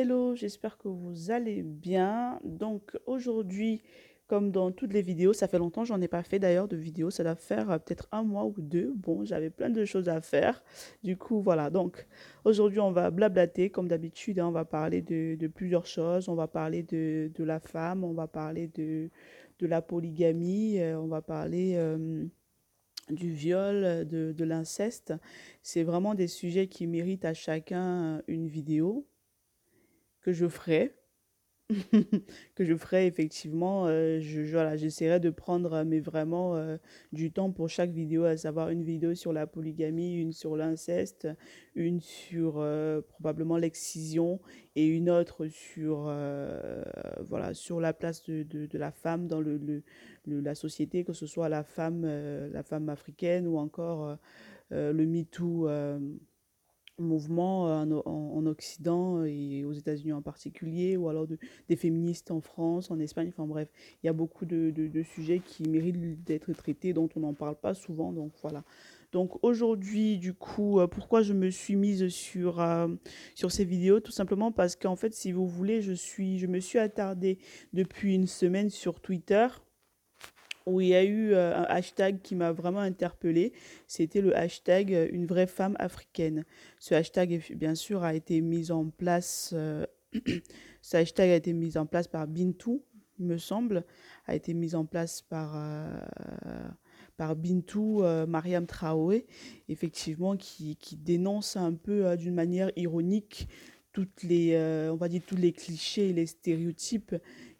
Hello, j'espère que vous allez bien. Donc aujourd'hui, comme dans toutes les vidéos, ça fait longtemps, j'en ai pas fait d'ailleurs de vidéo, ça doit faire euh, peut-être un mois ou deux. Bon, j'avais plein de choses à faire. Du coup, voilà. Donc aujourd'hui, on va blablater comme d'habitude. hein, on va parler de, plusieurs choses. On va parler de, de la femme, on va parler de, de la polygamie, euh, on va parler euh, du viol, de, de l'inceste. C'est vraiment des sujets qui méritent à chacun une vidéo que je ferai. que je ferai effectivement, euh, je, voilà, j'essaierai de prendre, euh, mais vraiment euh, du temps pour chaque vidéo, à savoir une vidéo sur la polygamie, une sur l'inceste, une sur probablement l'excision et une autre sur, voilà, sur la place de, de- la femme dans le, le- la société, que ce soit la femme, la femme africaine ou encore le MeToo. Euh, mouvement euh, en, en- en Occident et aux États-Unis en particulier, ou alors de- des féministes en France, en Espagne, enfin bref, il y a beaucoup de, de- sujets qui méritent d'être traités, dont on n'en parle pas souvent, donc voilà. Donc aujourd'hui, du coup, euh, pourquoi je me suis mise sur, euh, sur ces vidéos? Tout simplement parce qu'en fait, si vous voulez, je suis, je me suis attardée depuis une semaine sur Twitter où il y a eu euh, un hashtag qui m'a vraiment interpellée. C'était le hashtag euh, une vraie femme africaine. Ce hashtag, bien sûr, a été mis en place. euh, ce hashtag a été mis en place par Bintou, il me semble, a été mis en place par euh, par Bintou Mariam Traoré, effectivement, qui, dénonce un peu d'une manière ironique toutes les, on va dire tous les clichés et les stéréotypes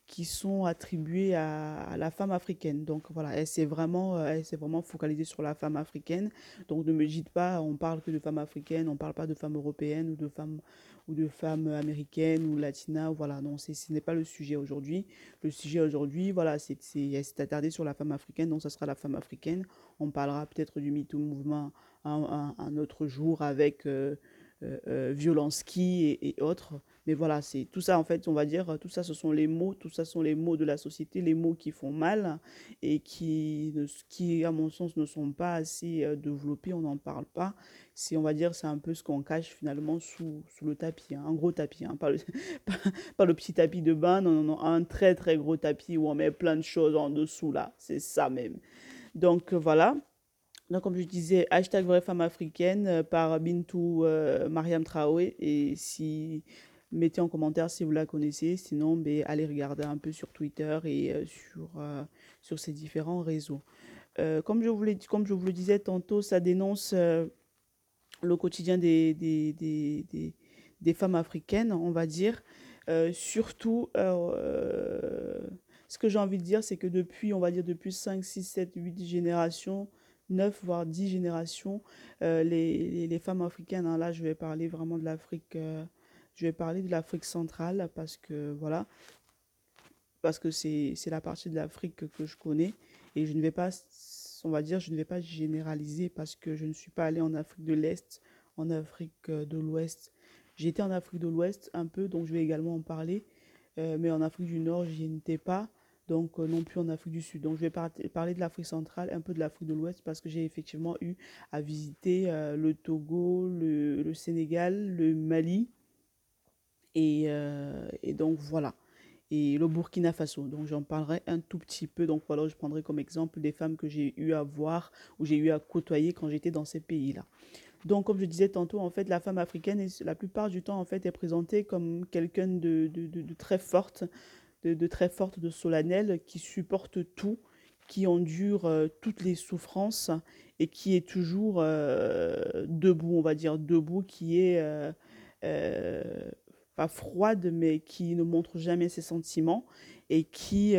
qui sont attribués à, la femme africaine. Donc voilà, elle s'est vraiment, euh, vraiment focalisée sur la femme africaine. Donc ne me dites pas, on parle que de femmes africaines, on parle pas de femmes européennes ou de femmes ou de femmes américaines ou latinas. Voilà, non, ce n'est pas le sujet aujourd'hui. Le sujet aujourd'hui, voilà, c'est, s'est attardée sur la femme africaine, donc ça sera la femme africaine. On parlera peut-être du MeToo mouvement un, un, un autre jour avec euh, euh, euh, Violansky et, et autres. Mais voilà, c'est tout ça en fait, on va dire, tout ça ce sont les mots, tout ça sont les mots de la société, les mots qui font mal et qui, qui à mon sens, ne sont pas assez euh, développés, on n'en parle pas. C'est, on va dire, c'est un peu ce qu'on cache finalement sous, le tapis, hein, un gros tapis, hein, pas le, pas, le petit tapis de bain, non, non, non, un très très gros tapis où on met plein de choses en dessous là, c'est ça même. Donc euh, voilà. Donc, comme je disais, hashtag vraie femme africaine euh, par Bintou euh, Mariam Traoré. Et si, mettez en commentaire si vous la connaissez. Sinon, ben, allez regarder un peu sur Twitter et euh, sur, euh, sur ces différents réseaux. Comme je vous comme je vous le disais tantôt, ça dénonce le quotidien des, des, des, des, femmes africaines, on va dire. Surtout, ce que j'ai envie de dire, c'est que depuis, on va dire, depuis 5 6 7 8 générations, 9 voire 10 générations, euh, les, les, femmes africaines, hein, là, je vais parler vraiment de l'Afrique, euh, je vais parler de l'Afrique centrale parce que, voilà, parce que c'est, la partie de l'Afrique que, je connais et je ne vais pas, on va dire, je ne vais pas généraliser parce que je ne suis pas allée en Afrique de l'Est, en Afrique euh, de l'Ouest. Été en Afrique de l'Ouest un peu, donc je vais également en parler, mais en Afrique du Nord, j'y étais pas, donc euh, non plus en Afrique du Sud. Donc je vais par- parler de l'Afrique centrale, un peu de l'Afrique de l'Ouest parce que j'ai effectivement eu à visiter euh, le Togo, le, Sénégal, le Mali et, euh, et donc voilà et le Burkina Faso. Donc j'en parlerai un tout petit peu. Donc voilà, je prendrai comme exemple des femmes que j'ai eu à voir ou j'ai eu à côtoyer quand j'étais dans ces pays-là. Donc comme je disais tantôt, en fait, la femme africaine, la plupart du temps, en fait, est présentée comme quelqu'un de, de très forte, de, très forte, de solennelle, qui supporte tout, qui endure euh, toutes les souffrances et qui est toujours euh, debout, on va dire debout, qui est euh, pas froide, mais qui ne montre jamais ses sentiments et qui,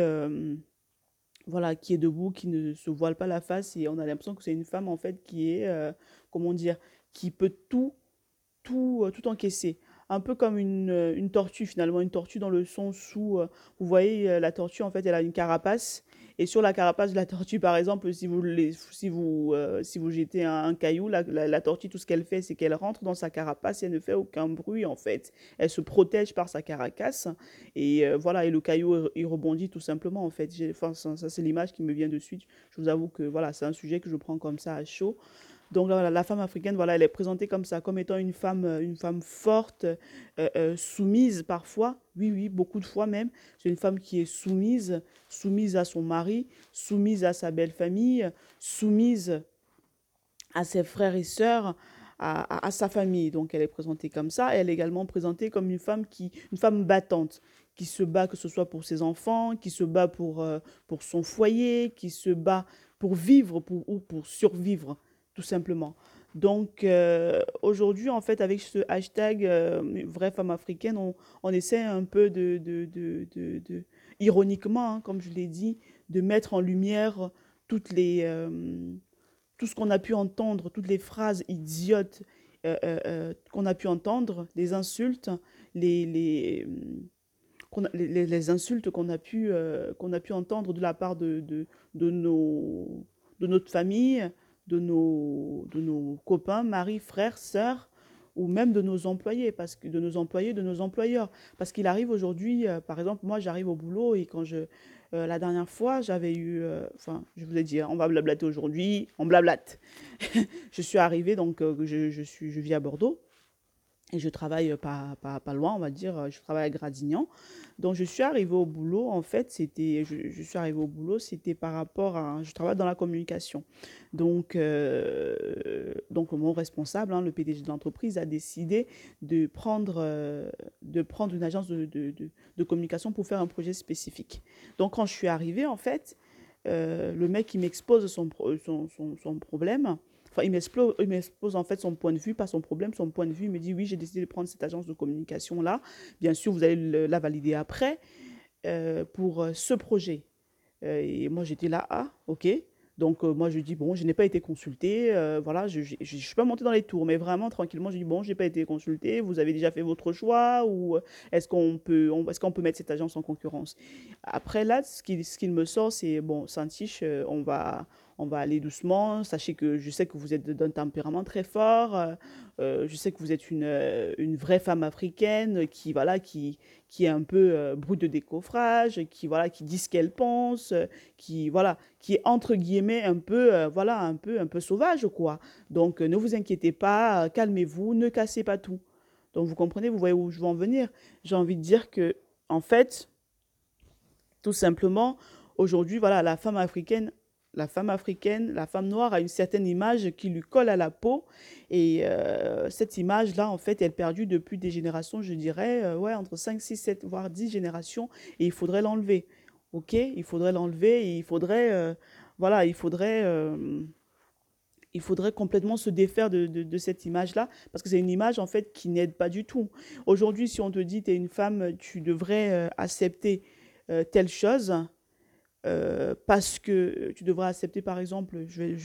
voilà, qui est debout, qui ne se voile pas la face. Et on a l'impression que c'est une femme, en fait, qui est, comment dire, qui peut tout, tout, tout encaisser. Un peu comme une, euh, une tortue, finalement, une tortue dans le sens où, euh, vous voyez, euh, la tortue, en fait, elle a une carapace. Et sur la carapace de la tortue, par exemple, si vous, si vous, euh, si vous jetez un, caillou, la, la, tortue, tout ce qu'elle fait, c'est qu'elle rentre dans sa carapace et elle ne fait aucun bruit, en fait. Elle se protège par sa carapace. Et voilà, et le caillou, il rebondit tout simplement, en fait. Enfin, ça, ça, c'est l'image qui me vient de suite. Je vous avoue que, voilà, c'est un sujet que je prends comme ça à chaud. Donc voilà, la femme africaine, voilà, elle est présentée comme ça, comme étant une femme, euh, une femme forte, euh, euh, soumise parfois. Oui, oui, beaucoup de fois même. C'est une femme qui est soumise, soumise à son mari, soumise à sa belle famille, soumise à ses frères et sœurs, à, à, sa famille. Donc elle est présentée comme ça. Elle est également présentée comme une femme qui, une femme battante, qui se bat que ce soit pour ses enfants, qui se bat pour, pour son foyer, qui se bat pour vivre pour, ou pour survivre tout simplement. Donc euh, aujourd'hui, en fait, avec ce hashtag euh, vraie femme africaine, on, on, essaie un peu de, de, de, de ironiquement, hein, comme je l'ai dit, de mettre en lumière toutes les, euh, tout ce qu'on a pu entendre, toutes les phrases idiotes qu'on a pu entendre, les insultes, les, les, les, les insultes qu'on a, pu qu'on a pu entendre de la part de, de, de, nos, de notre famille, de nos, de nos copains, maris, frères, sœurs, ou même de nos employés, parce que de nos employés, de nos employeurs. Parce qu'il arrive aujourd'hui, euh, par exemple, moi j'arrive au boulot et quand je, euh, la dernière fois, j'avais eu, euh, enfin, je vous ai dit, hein, on va blablater aujourd'hui, on blablate. je suis arrivée, donc je, je, suis, je vis à Bordeaux. Et je travaille pas, pas, loin, on va dire, je travaille à Gradignan. Donc je suis arrivée au boulot, en fait, c'était, je, je, suis arrivée au boulot, c'était par rapport à, je travaille dans la communication. Donc, euh, donc mon responsable, hein, le PDG de l'entreprise, a décidé de prendre, euh, de prendre une agence de, de, de, de, communication pour faire un projet spécifique. Donc quand je suis arrivée, en fait, euh, le mec, il m'expose son, son, son, problème. Enfin, il m'expose en fait son point de vue, pas son problème, son point de vue. Il me dit oui, j'ai décidé de prendre cette agence de communication là. Bien sûr, vous allez la valider après euh, pour euh, ce projet. Et moi, j'étais là, ah, ok. Donc, euh, moi, je dis, bon, je n'ai pas été consulté. Euh, voilà, je ne suis pas montée dans les tours, mais vraiment, tranquillement, je dis, bon, je n'ai pas été consulté. Vous avez déjà fait votre choix ou est-ce qu'on peut, est qu'on peut mettre cette agence en concurrence? Après, là, ce qu'il ce me sort, c'est, bon, Santiche, on va, on va aller doucement. Sachez que je sais que vous êtes d'un tempérament très fort. Euh, je sais que vous êtes une, euh, une vraie femme africaine qui, voilà, qui, qui est un peu euh, brute de décoffrage, qui, voilà, qui dit ce qu'elle pense, qui, voilà, qui est entre guillemets un peu, euh, voilà, un peu, un peu sauvage, quoi. Donc, ne vous inquiétez pas, calmez-vous, ne cassez pas tout. Donc, vous comprenez, vous voyez où je veux en venir. J'ai envie de dire que, en fait, tout simplement, aujourd'hui, voilà, la femme africaine la femme africaine, la femme noire a une certaine image qui lui colle à la peau. Et euh, cette image-là, en fait, elle est perdue depuis des générations, je dirais, euh, ouais, entre 5, 6, 7, voire 10 générations. Et il faudrait l'enlever. OK? Il faudrait l'enlever il faudrait, euh, voilà, il faudrait, il faudrait complètement se défaire de, de, cette image-là, parce que c'est une image, en fait, qui n'aide pas du tout. Aujourd'hui, si on te dit, tu es une femme, tu devrais accepter telle chose, euh, parce que tu devras accepter par exemple, je vais,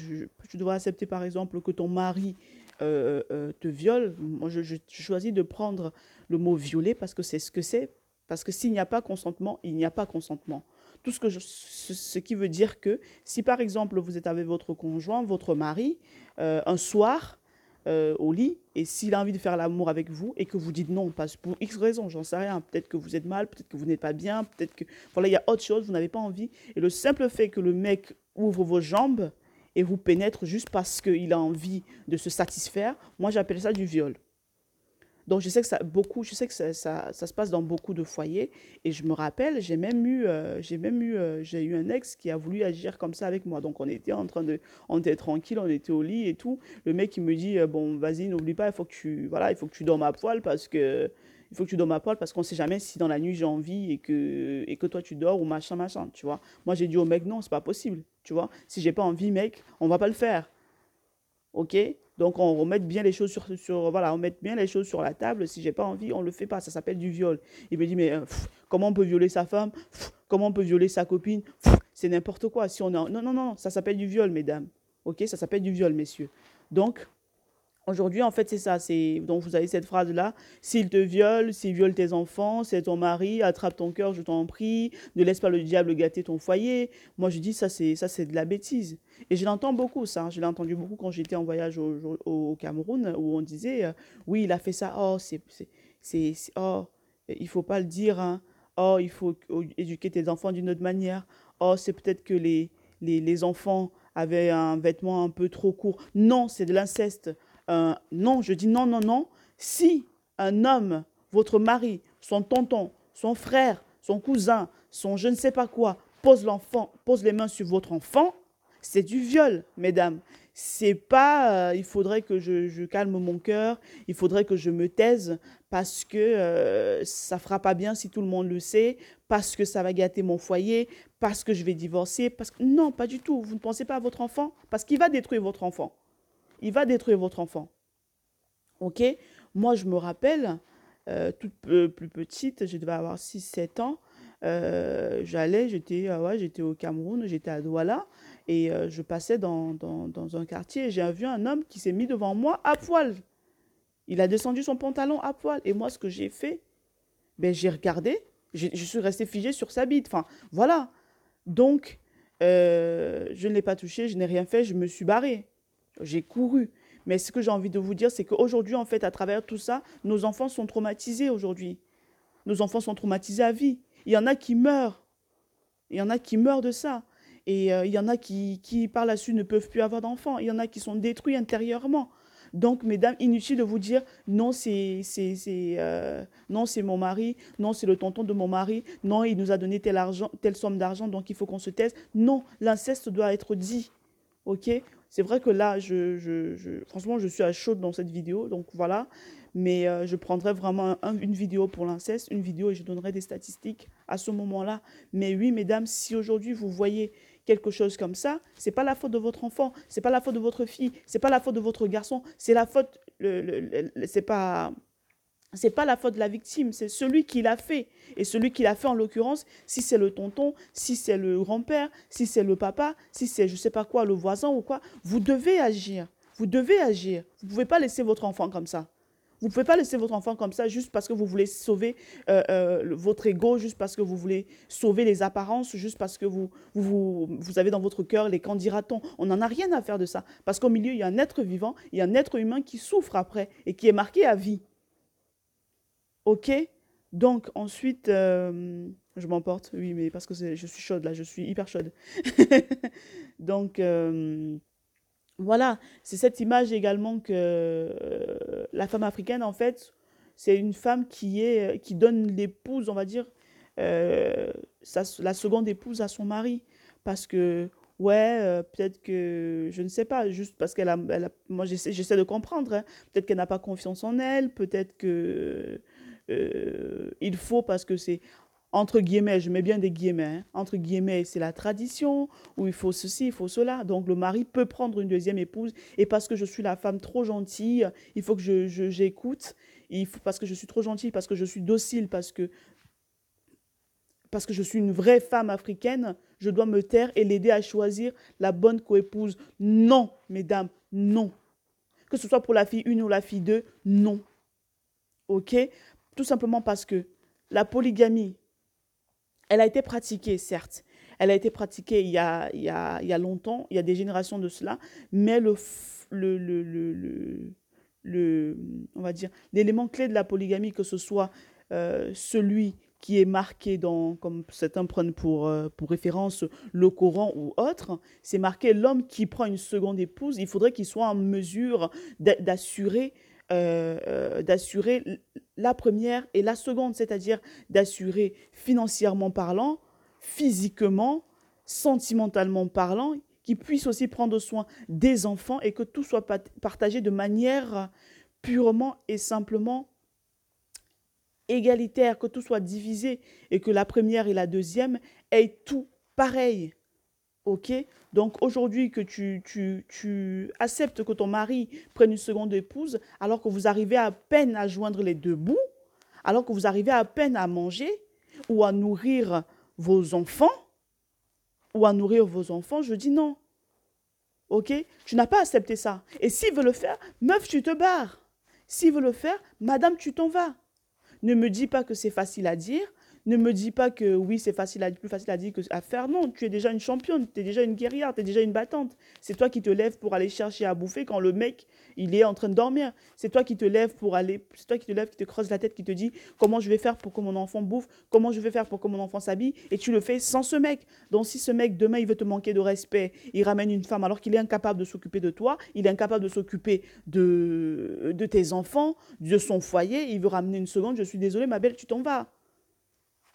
tu accepter par exemple que ton mari euh, euh, te viole. Moi, je, choisis de prendre le mot violer parce que c'est ce que c'est. Parce que s'il n'y a pas consentement, il n'y a pas consentement. Tout ce que ce, qui veut dire que si par exemple vous êtes avec votre conjoint, votre mari, un soir euh, au lit et s'il a envie de faire l'amour avec vous et que vous dites non, parce pour X raisons, j'en sais rien, peut-être que vous êtes mal, peut-être que vous n'êtes pas bien, peut-être que voilà, il y a autre chose, vous n'avez pas envie. Et le simple fait que le mec ouvre vos jambes et vous pénètre juste parce qu'il a envie de se satisfaire, moi j'appelle ça du viol. Donc je sais que ça beaucoup, je sais que ça, ça, se passe dans beaucoup de foyers et je me rappelle, j'ai même eu, euh, j'ai même eu, euh, j'ai eu un ex qui a voulu agir comme ça avec moi. Donc on était en train de, on était tranquille, on était au lit et tout. Le mec il me dit euh, bon vas-y n'oublie pas, il faut que tu, voilà, il faut que tu dormes à poil parce que il faut que tu dormes à poil parce qu'on sait jamais si dans la nuit j'ai envie et que et que toi tu dors ou machin machin, tu vois. Moi j'ai dit au mec non c'est pas possible, tu vois. Si j'ai pas envie mec, on va pas le faire. Ok? Donc on remet bien les choses sur, sur voilà, on met bien les choses sur la table. Si j'ai pas envie, on le fait pas. Ça s'appelle du viol. Il me dit mais pff, comment on peut violer sa femme? Comment on peut violer sa copine? C'est n'importe quoi. Si on a... non non non, ça s'appelle du viol, mesdames. Ok, ça s'appelle du viol, messieurs. Donc Aujourd'hui, en fait, c'est ça. Donc vous avez cette phrase là. S'il te viole, s'il viole tes enfants, c'est ton mari. Attrape ton cœur, je t'en prie. Ne laisse pas le diable gâter ton foyer. Moi, je dis ça, c'est ça, c'est de la bêtise. Et je l'entends beaucoup ça. Je l'ai entendu beaucoup quand j'étais en voyage au, Cameroun où on disait euh, oui, il a fait ça. Oh, c'est c'est oh, il faut pas le dire. Hein. Oh, il faut éduquer tes enfants d'une autre manière. Oh, c'est peut-être que les, les les enfants avait un vêtement un peu trop court. Non, c'est de l'inceste. Non, je dis non, non, non. Si un homme, votre mari, son tonton, son frère, son cousin, son je ne sais pas quoi, pose l'enfant, pose les mains sur votre enfant, c'est du viol, mesdames. C'est pas, euh, il faudrait que je, calme mon cœur, il faudrait que je me taise parce que euh, ça fera pas bien si tout le monde le sait, parce que ça va gâter mon foyer, parce que je vais divorcer, parce que non, pas du tout. Vous ne pensez pas à votre enfant? Parce qu'il va détruire votre enfant. Il va détruire votre enfant. Ok? Moi, je me rappelle, euh, toute plus petite, je devais avoir 6-7 ans. j'allais, j'étais ouais, j'étais au Cameroun, j'étais à Douala. Et euh, je passais dans, dans, dans un quartier et j'ai vu un homme qui s'est mis devant moi à poil. Il a descendu son pantalon à poil. Et moi, ce que j'ai fait, ben, j'ai regardé, je suis restée figée sur sa bite. Enfin, voilà. Donc, euh, je ne l'ai pas touché, je n'ai rien fait, je me suis barrée. J'ai couru. Mais ce que j'ai envie de vous dire, c'est qu'aujourd'hui, en fait, à travers tout ça, nos enfants sont traumatisés aujourd'hui. Nos enfants sont traumatisés à vie. Il y en a qui meurent. Il y en a qui meurent de ça. Et euh, il y en a qui, qui, par la suite, ne peuvent plus avoir d'enfants. Il y en a qui sont détruits intérieurement. Donc, mesdames, inutile de vous dire non, c'est euh, non, c'est mon mari, non, c'est le tonton de mon mari, non, il nous a donné argent, telle somme d'argent, donc il faut qu'on se taise. Non, l'inceste doit être dit. Ok? C'est vrai que là, je, franchement, je suis à chaud dans cette vidéo, donc voilà. Mais euh, je prendrai vraiment une vidéo pour l'inceste, une vidéo et je donnerai des statistiques à ce moment-là. Mais oui, mesdames, si aujourd'hui vous voyez quelque chose comme ça, c'est pas la faute de votre enfant, c'est pas la faute de votre fille, c'est pas la faute de votre garçon, c'est la faute, c'est pas, c'est pas la faute de la victime, c'est celui qui l'a fait. Et celui qui l'a fait en l'occurrence, si c'est le tonton, si c'est le grand-père, si c'est le papa, si c'est je sais pas quoi, le voisin ou quoi, vous devez agir. Vous devez agir. Vous pouvez pas laisser votre enfant comme ça. Vous pouvez pas laisser votre enfant comme ça juste parce que vous voulez sauver euh, euh, votre ego, juste parce que vous voulez sauver les apparences, juste parce que vous, vous, vous avez dans votre cœur les qu'en dira-t-on. On n'en a rien à faire de ça. Parce qu'au milieu, il y a un être vivant, il y a un être humain qui souffre après et qui est marqué à vie. OK Donc ensuite, euh, je m'emporte, oui, mais parce que je suis chaude là, je suis hyper chaude. Donc... Voilà, c'est cette image également que euh, la femme africaine, en fait, c'est une femme qui, est, qui donne l'épouse, on va dire, euh, la seconde épouse à son mari. Parce que, ouais, euh, peut-être que, je ne sais pas, juste parce qu'elle a, moi j'essaie de comprendre, hein. peut-être qu'elle n'a pas confiance en elle, peut-être que il faut parce que c'est entre guillemets, je mets bien des guillemets, hein. entre guillemets, c'est la tradition, où il faut ceci, il faut cela. Donc le mari peut prendre une deuxième épouse, et parce que je suis la femme trop gentille, il faut que je, j'écoute, il faut, parce que je suis trop gentille, parce que je suis docile, parce que, parce que je suis une vraie femme africaine, je dois me taire et l'aider à choisir la bonne coépouse. Non, mesdames, non. Que ce soit pour la fille 1 ou la fille 2, non. OK? Tout simplement parce que la polygamie, elle a été pratiquée, certes. Elle a été pratiquée il y a, il y a, il y a longtemps, il y a des générations de cela, mais le, le, le, le, le on va dire, l'élément clé de la polygamie, que ce soit euh, celui qui est marqué dans, comme certains prennent pour, euh, pour référence le Coran ou autre, c'est marqué l'homme qui prend une seconde épouse, il faudrait qu'il soit en mesure d'assurer euh, d'assurer la première et la seconde, c'est-à-dire d'assurer financièrement parlant, physiquement, sentimentalement parlant, qui puisse aussi prendre soin des enfants et que tout soit partagé de manière purement et simplement égalitaire, que tout soit divisé et que la première et la deuxième aient tout pareil. OK Donc aujourd'hui que tu, tu, tu, acceptes que ton mari prenne une seconde épouse alors que vous arrivez à peine à joindre les deux bouts, alors que vous arrivez à peine à manger ou à nourrir vos enfants, ou à nourrir vos enfants, je dis non. OK? Tu n'as pas accepté ça. Et s'il veut le faire, meuf, tu te barres. S'il veut le faire, madame, tu t'en vas. Ne me dis pas que c'est facile à dire. Ne me dis pas que oui, c'est facile à, plus facile à dire que à faire. Non, tu es déjà une championne, tu es déjà une guerrière, tu es déjà une battante. C'est toi qui te lèves pour aller chercher à bouffer quand le mec, il est en train de dormir. C'est toi qui te lèves pour aller, c'est toi qui te lèves, qui te creuse la tête, qui te dit comment je vais faire pour que mon enfant bouffe, comment je vais faire pour que mon enfant s'habille, et tu le fais sans ce mec. Donc si ce mec, demain, il veut te manquer de respect, il ramène une femme alors qu'il est incapable de s'occuper de toi, il est incapable de s'occuper de, de tes enfants, de son foyer, il veut ramener une seconde, je suis désolée, ma belle, tu t'en vas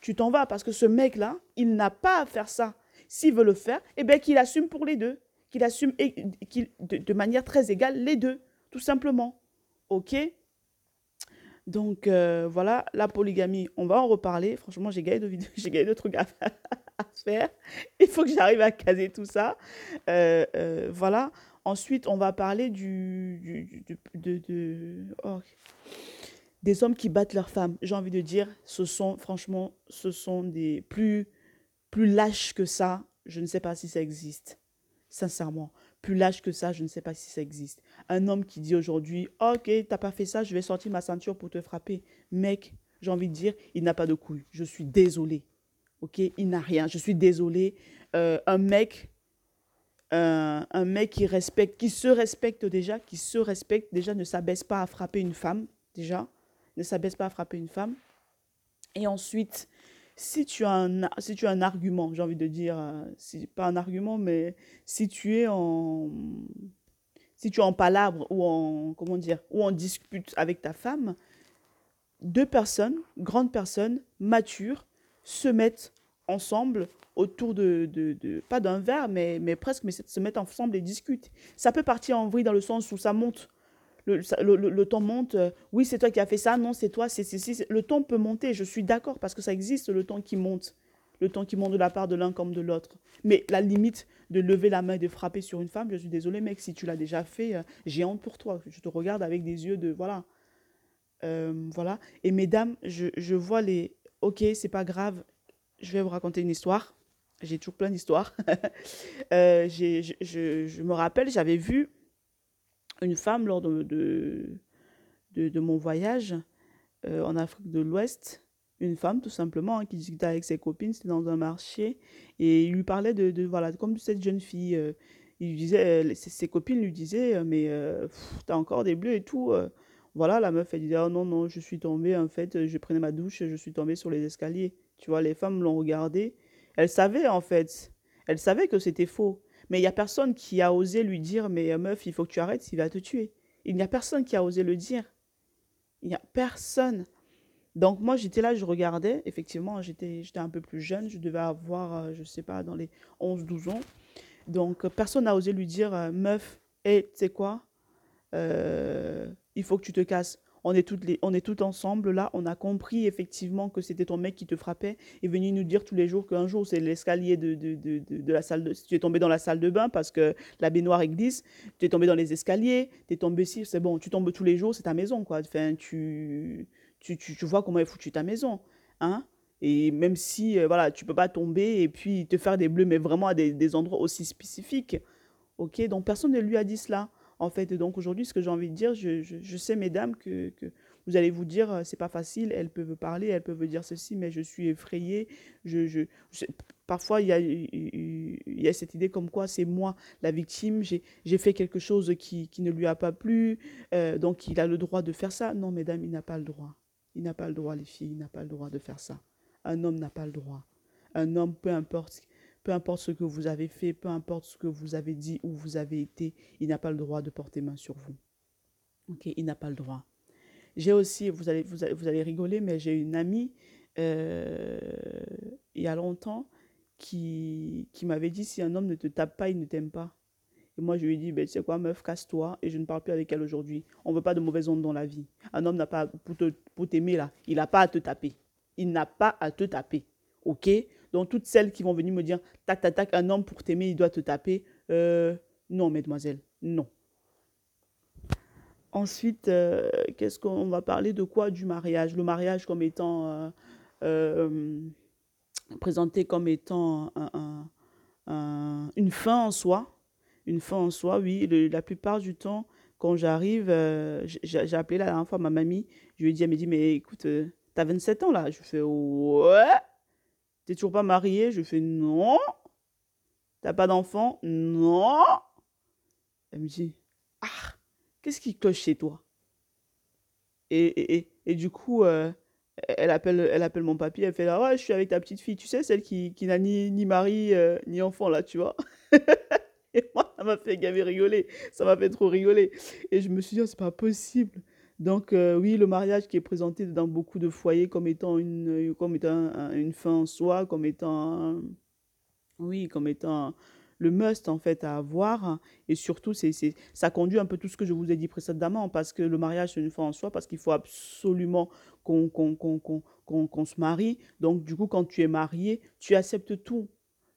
tu t'en vas parce que ce mec-là, il n'a pas à faire ça. S'il veut le faire, eh bien qu'il assume pour les deux, qu'il assume de, manière très égale les deux, tout simplement. OK? Donc euh, voilà, la polygamie, on va en reparler. Franchement, j'ai gagné de vidéos, j'ai gagné de trucs à, faire. Il faut que j'arrive à caser tout ça. Euh, euh, voilà. Ensuite, on va parler du, du de, de oh, des hommes qui battent leurs femmes, j'ai envie de dire, ce sont, franchement, ce sont des plus, plus lâches que ça. Je ne sais pas si ça existe. Sincèrement, plus lâches que ça, je ne sais pas si ça existe. Un homme qui dit aujourd'hui, ok, t'as pas fait ça, je vais sortir ma ceinture pour te frapper. Mec, j'ai envie de dire, il n'a pas de couilles. Je suis désolé. Ok, il n'a rien. Je suis désolé. Euh, un mec, un mec qui respecte, qui se respecte déjà, qui se respecte déjà, ne s'abaisse pas à frapper une femme déjà ne s'abaisse pas à frapper une femme. Et ensuite, si tu as un, si tu as un argument, j'ai envie de dire, euh, pas un argument, mais si tu es en, si tu es en palabre ou en, comment dire, ou en dispute avec ta femme, deux personnes, grandes personnes, matures, se mettent ensemble autour de, de, pas d'un verre, mais, mais presque, mais se mettent ensemble et discutent. Ça peut partir en vrille dans le sens où ça monte le, le, ton monte, euh, oui, c'est toi qui as fait ça, non, c'est toi, c'est si, le ton peut monter, je suis d'accord, parce que ça existe, le ton qui monte, le ton qui monte de la part de l'un comme de l'autre. Mais la limite de lever la main et de frapper sur une femme, je suis désolé, mec, si tu l'as déjà fait, euh, j'ai honte pour toi, je te regarde avec des yeux de, voilà. Euh, voilà. Et mesdames, je, je vois les, ok, c'est pas grave, je vais vous raconter une histoire. J'ai toujours plein d'histoires. je, je me rappelle, j'avais vu une femme lors de, de, mon voyage euh, en Afrique de l'Ouest, une femme tout simplement hein, qui discutait avec ses copines, c'était dans un marché, et il lui parlait de, voilà, comme cette jeune fille. Euh, il disait, euh, ses, copines lui disaient, mais t'as encore des bleus et tout. voilà, la meuf, elle disait, oh non, non, je suis tombée, en fait, je prenais ma douche, je suis tombée sur les escaliers. Tu vois, les femmes l'ont regardée. Elle savait, en fait. Elle savait que c'était faux. Mais il n'y a personne qui a osé lui dire, mais euh, meuf, il faut que tu arrêtes, il va te tuer. Il n'y a personne qui a osé le dire. Il n'y a personne. Donc moi, j'étais là, je regardais. Effectivement, j'étais un peu plus jeune. Je devais avoir, euh, je ne sais pas, dans les 11-12 ans. Donc personne n'a osé lui dire, euh, meuf, hé, tu sais quoi Il faut que tu te casses on est toutes on est toutes ensemble là, on a compris effectivement que c'était ton mec qui te frappait et venu nous dire tous les jours qu'un jour c'est l'escalier de, de, de, de, la salle de, tu es tombé dans la salle de bain parce que la baignoire glisse, tu es tombé dans les escaliers, tu es tombé ici, c'est bon, tu tombes tous les jours, c'est ta maison quoi. Enfin, tu, tu, tu, vois comment est foutue ta maison, hein et même si euh, voilà, tu peux pas tomber et puis te faire des bleus, mais vraiment à des, des endroits aussi spécifiques, ok. Donc personne ne lui a dit cela en fait. Donc aujourd'hui, ce que j'ai envie de dire, je, sais, mesdames, que, vous allez vous dire, euh, c'est pas facile, elles peuvent parler, elles peuvent dire ceci, mais je suis effrayée. Je, parfois, il y, a, y a cette idée comme quoi c'est moi la victime, j'ai fait quelque chose qui, ne lui a pas plu, euh, donc il a le droit de faire ça. Non, mesdames, il n'a pas le droit. Il n'a pas le droit, les filles, il n'a pas le droit de faire ça. Un homme n'a pas le droit. Un homme, peu importe peu importe ce que vous avez fait, peu importe ce que vous avez dit ou vous avez été, il n'a pas le droit de porter main sur vous. Ok, il n'a pas le droit. J'ai aussi, vous allez, vous allez, vous allez rigoler, mais j'ai une amie euh, il y a longtemps qui, qui m'avait dit si un homme ne te tape pas, il ne t'aime pas. Et moi, je lui ai dit, ben, tu sais quoi, meuf, casse-toi. Et je ne parle plus avec elle aujourd'hui. On ne veut pas de mauvaises ondes dans la vie. Un homme n'a pas, pour t'aimer là, il n'a pas à te taper. Il n'a pas à te taper. OK? Donc, toutes celles qui vont venir me dire, tac, tac, tac, un homme pour t'aimer, il doit te taper. Euh, non, mesdemoiselles, non. Ensuite, euh, qu'est-ce qu'on va parler de quoi? Du mariage. Le mariage comme étant euh, présenté comme étant une fin en soi. Une fin en soi, oui. la plupart du temps, quand j'arrive, j'ai appelé la dernière fois ma mamie. Je lui ai dit, elle m'a dit, mais écoute, T'as 27 ans là Je fais Ouais. T'es toujours pas marié? Je fais Non. T'as pas d'enfant? Non. Elle me dit Ah, qu'est-ce qui cloche chez toi? Et, et, et, du coup, euh, elle, appelle, elle appelle mon papy, elle fait là, ouais, je suis avec ta petite fille, tu sais, celle qui, qui n'a ni, ni mari euh, ni enfant là, tu vois. et moi, ça m'a fait gaver rigoler, ça m'a fait trop rigoler. Et je me suis dit, oh, c'est pas possible. Donc, euh, oui, le mariage qui est présenté dans beaucoup de foyers comme étant une, comme étant une fin en soi, comme étant, oui, comme étant le must en fait à avoir. Et surtout, c'est, ça conduit un peu tout ce que je vous ai dit précédemment, parce que le mariage, c'est une fin en soi, parce qu'il faut absolument qu'on, qu'on, qu'on, se marie. Donc, du coup, quand tu es marié, tu acceptes tout.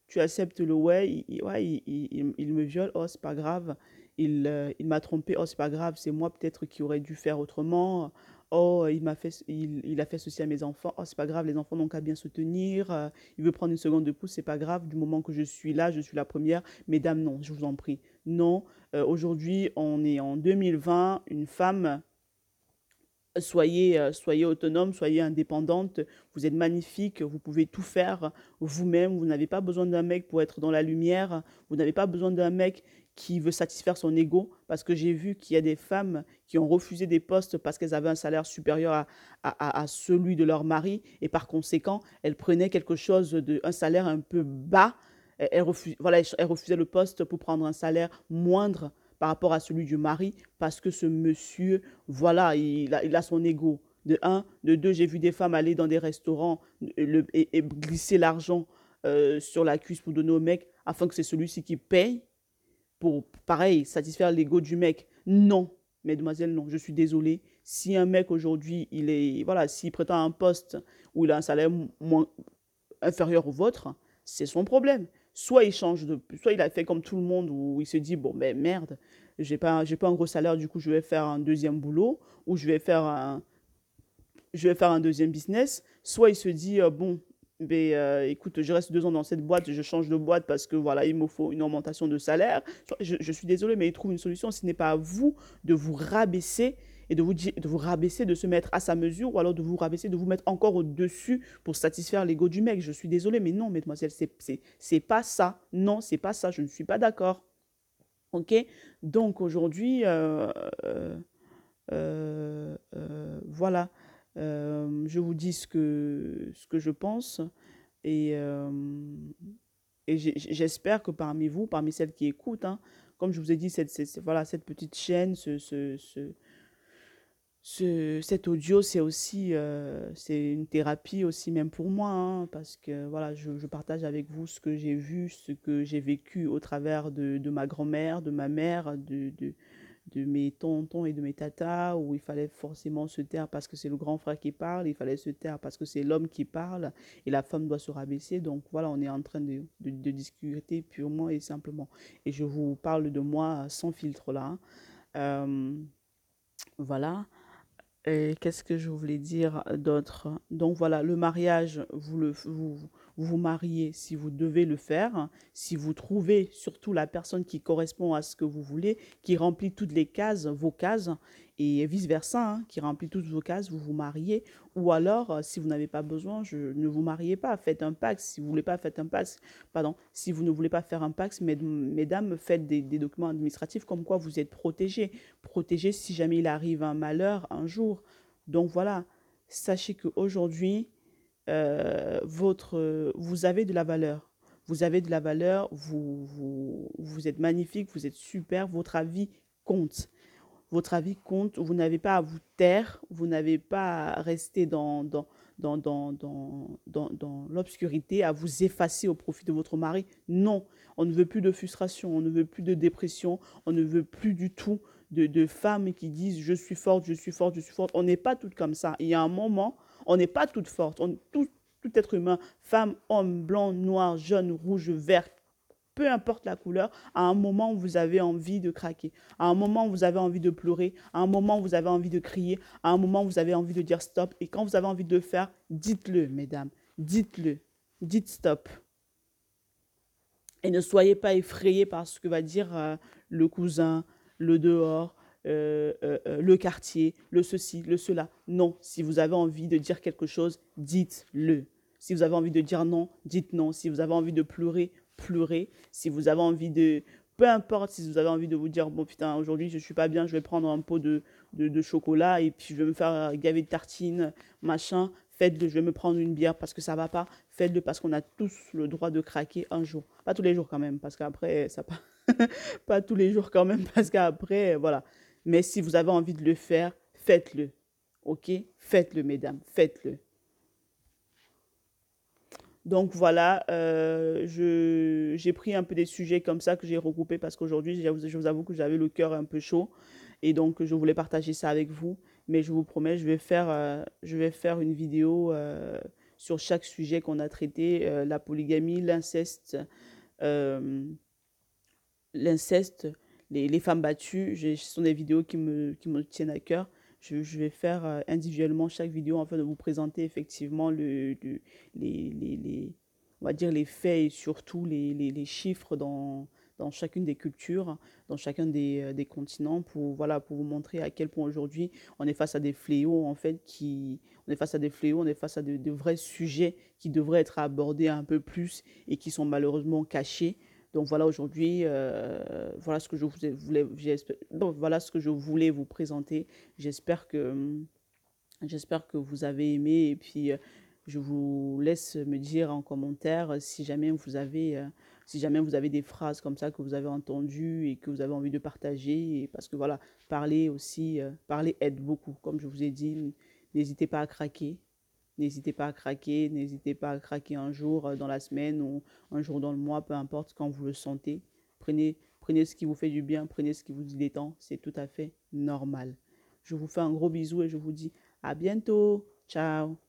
Tu acceptes le ouais, il, il me viole, oh, c'est pas grave il, euh, il m'a trompé, oh c'est pas grave, c'est moi peut-être qui aurais dû faire autrement, oh il fait, il, a fait ceci à mes enfants, oh c'est pas grave, les enfants n'ont qu'à bien se tenir, euh, il veut prendre une seconde de pouce, c'est pas grave, du moment que je suis là, je suis la première, mesdames non, je vous en prie, non, euh, aujourd'hui on est en 2020, une femme soyez, soyez autonome, soyez indépendante, vous êtes magnifique, vous pouvez tout faire vous-même, vous n'avez pas besoin d'un mec pour être dans la lumière, vous n'avez pas besoin d'un mec qui veut satisfaire son ego, parce que j'ai vu qu'il y a des femmes qui ont refusé des postes parce qu'elles avaient un salaire supérieur à, à, celui de leur mari, et par conséquent, elles prenaient quelque chose de, un salaire un peu bas, elles, voilà, elles refusaient le poste pour prendre un salaire moindre par rapport à celui du mari, parce que ce monsieur, voilà, il a, il a son ego. De un, de deux, j'ai vu des femmes aller dans des restaurants le, et, glisser l'argent euh, sur la cuisse pour donner au mec afin que c'est celui-ci qui paye pareil, satisfaire l'ego du mec. Non, mesdemoiselles, non, je suis désolée. Si un mec aujourd'hui, il est, voilà, s'il prétend un poste où il a un salaire moins inférieur au vôtre, c'est son problème. Soit il change de, soit il a fait comme tout le monde où il se dit bon ben merde, j'ai pas, j'ai pas un gros salaire, du coup je vais faire un deuxième boulot ou je vais faire un, je vais faire un deuxième business. Soit il se dit euh, bon, mais euh, écoute, je reste deux ans dans cette boîte, je change de boîte parce que voilà, il me faut une augmentation de salaire. Je, suis désolé, mais il trouve une solution. Ce n'est pas à vous de vous rabaisser et de vous, de vous rabaisser, de se mettre à sa mesure, ou alors de vous rabaisser, de vous mettre encore au-dessus pour satisfaire l'ego du mec. Je suis désolé, mais non, mesdemoiselles, c'est pas ça. Non, c'est pas ça. Je ne suis pas d'accord. Ok? Donc aujourd'hui, euh, euh, voilà. Euh, je vous dis ce que, ce que je pense et, euh, et j'espère que parmi vous, parmi celles qui écoutent, hein, comme je vous ai dit, cette, voilà, cette petite chaîne, ce, ce, ce, cet audio, c'est aussi euh, une thérapie aussi même pour moi, hein, parce que voilà, je, je, partage avec vous ce que j'ai vu, ce que j'ai vécu au travers de, de ma grand-mère, de ma mère, de, de mes tontons et de mes tatas, où il fallait forcément se taire parce que c'est le grand frère qui parle, il fallait se taire parce que c'est l'homme qui parle, et la femme doit se rabaisser. Donc voilà, on est en train de, de, discuter purement et simplement. Et je vous parle de moi sans filtre là. Euh, voilà. Qu'est-ce que je voulais dire d'autre? Donc voilà, le mariage, vous le, vous mariez si vous devez le faire, si vous trouvez surtout la personne qui correspond à ce que vous voulez, qui remplit toutes les cases, vos cases, et vice-versa, hein, qui remplit toutes vos cases, vous vous mariez. Ou alors, euh, si vous n'avez pas besoin, je, ne vous mariez pas, faites un pacte. Si vous voulez pas, faites un pacte. Pardon, si vous ne voulez pas faire un pacte, mesdames, faites des, des documents administratifs comme quoi vous êtes protégés. Protégés si jamais il arrive un malheur un jour. Donc voilà, sachez qu'aujourd'hui, euh, votre, vous avez de la valeur. Vous avez de la valeur, vous, vous, vous êtes magnifique, vous êtes super, votre avis compte. Votre avis compte, vous n'avez pas à vous taire, vous n'avez pas à rester dans, dans, dans, dans, dans, dans, l'obscurité, à vous effacer au profit de votre mari. Non, on ne veut plus de frustration, on ne veut plus de dépression, on ne veut plus du tout de, de femmes qui disent je suis forte, je suis forte, je suis forte. On n'est pas toutes comme ça. Il y a un moment, on n'est pas toutes fortes. On, tout, être humain, femme, homme, blanc, noir, jaune, rouge, vert, peu importe la couleur, à un moment vous avez envie de craquer, à un moment vous avez envie de pleurer, à un moment vous avez envie de crier, à un moment vous avez envie de dire stop. Et quand vous avez envie de faire, dites-le, mesdames, dites-le, dites stop. Et ne soyez pas effrayés par ce que va dire euh, le cousin, le dehors, euh, euh, euh, le quartier, le ceci, le cela. Non, si vous avez envie de dire quelque chose, dites-le. Si vous avez envie de dire non, dites non. Si vous avez envie de pleurer, pleurez. Si vous avez envie de... Peu importe si vous avez envie de vous dire, bon putain, aujourd'hui je suis pas bien, je vais prendre un pot de, de, de chocolat et puis je vais me faire gaver de tartines, machin. Faites-le, je vais me prendre une bière parce que ça va pas. Faites-le parce qu'on a tous le droit de craquer un jour. Pas tous les jours quand même, parce qu'après, ça pas. pas tous les jours quand même, parce qu'après, voilà. Mais si vous avez envie de le faire, faites-le. OK? Faites-le, mesdames, faites-le. Donc voilà, euh, j'ai pris un peu des sujets comme ça que j'ai regroupés parce qu'aujourd'hui, je vous avoue que j'avais le cœur un peu chaud et donc je voulais partager ça avec vous. Mais je vous promets, je vais faire, euh, je vais faire une vidéo euh, sur chaque sujet qu'on a traité, la polygamie, l'inceste, l'inceste, les, femmes battues, ce sont des vidéos qui me, qui me tiennent à cœur. Je, vais faire euh, individuellement chaque vidéo afin de vous présenter effectivement le, les, les, on va dire les faits et surtout les, les chiffres dans, dans chacune des cultures, dans chacun des, euh, des, continents, pour, voilà, pour vous montrer à quel point aujourd'hui on est face à des fléaux, en fait, qui, on est face à des fléaux, on est face à de, de vrais sujets qui devraient être abordés un peu plus et qui sont malheureusement cachés. Donc voilà aujourd'hui, euh, voilà ce que je voulais, vous présenter. J'espère que j'espère que vous avez aimé et puis euh, je vous laisse me dire en commentaire si jamais vous avez euh, si jamais vous avez des phrases comme ça que vous avez entendues et que vous avez envie de partager parce que voilà parler aussi parler aide beaucoup comme je vous ai dit n'hésitez pas à craquer N'hésitez pas à craquer, n'hésitez pas à craquer un jour euh, dans la semaine ou un jour dans le mois, peu importe quand vous le sentez. Prenez, prenez ce qui vous fait du bien, prenez ce qui vous détend, c'est tout à fait normal. Je vous fais un gros bisou et je vous dis à bientôt. Ciao